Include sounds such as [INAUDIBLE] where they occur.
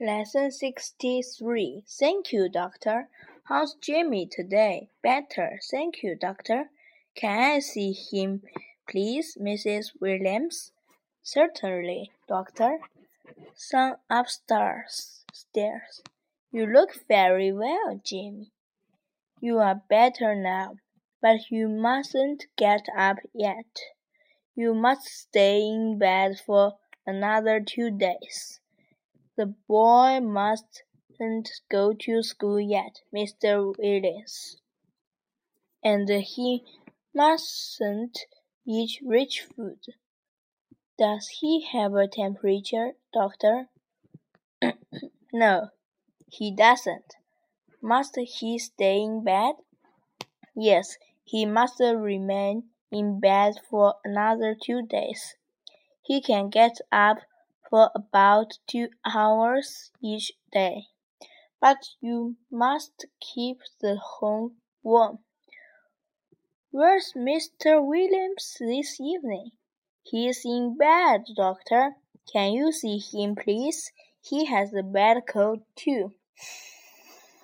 Lesson 63 Thank you, doctor. How's Jimmy today? Better, thank you, doctor. Can I see him, please, Mrs. Williams? Certainly, doctor. Son upstairs. Stairs. You look very well, Jimmy. You are better now, but you mustn't get up yet. You must stay in bed for another two days. The boy mustn't go to school yet, Mr. Williams. And he mustn't eat rich food. Does he have a temperature, doctor? [COUGHS] no, he doesn't. Must he stay in bed? Yes, he must remain in bed for another two days. He can get up for about two hours each day. But you must keep the home warm. Where's Mr. Williams this evening? He's in bed, doctor. Can you see him, please? He has a bad cold, too.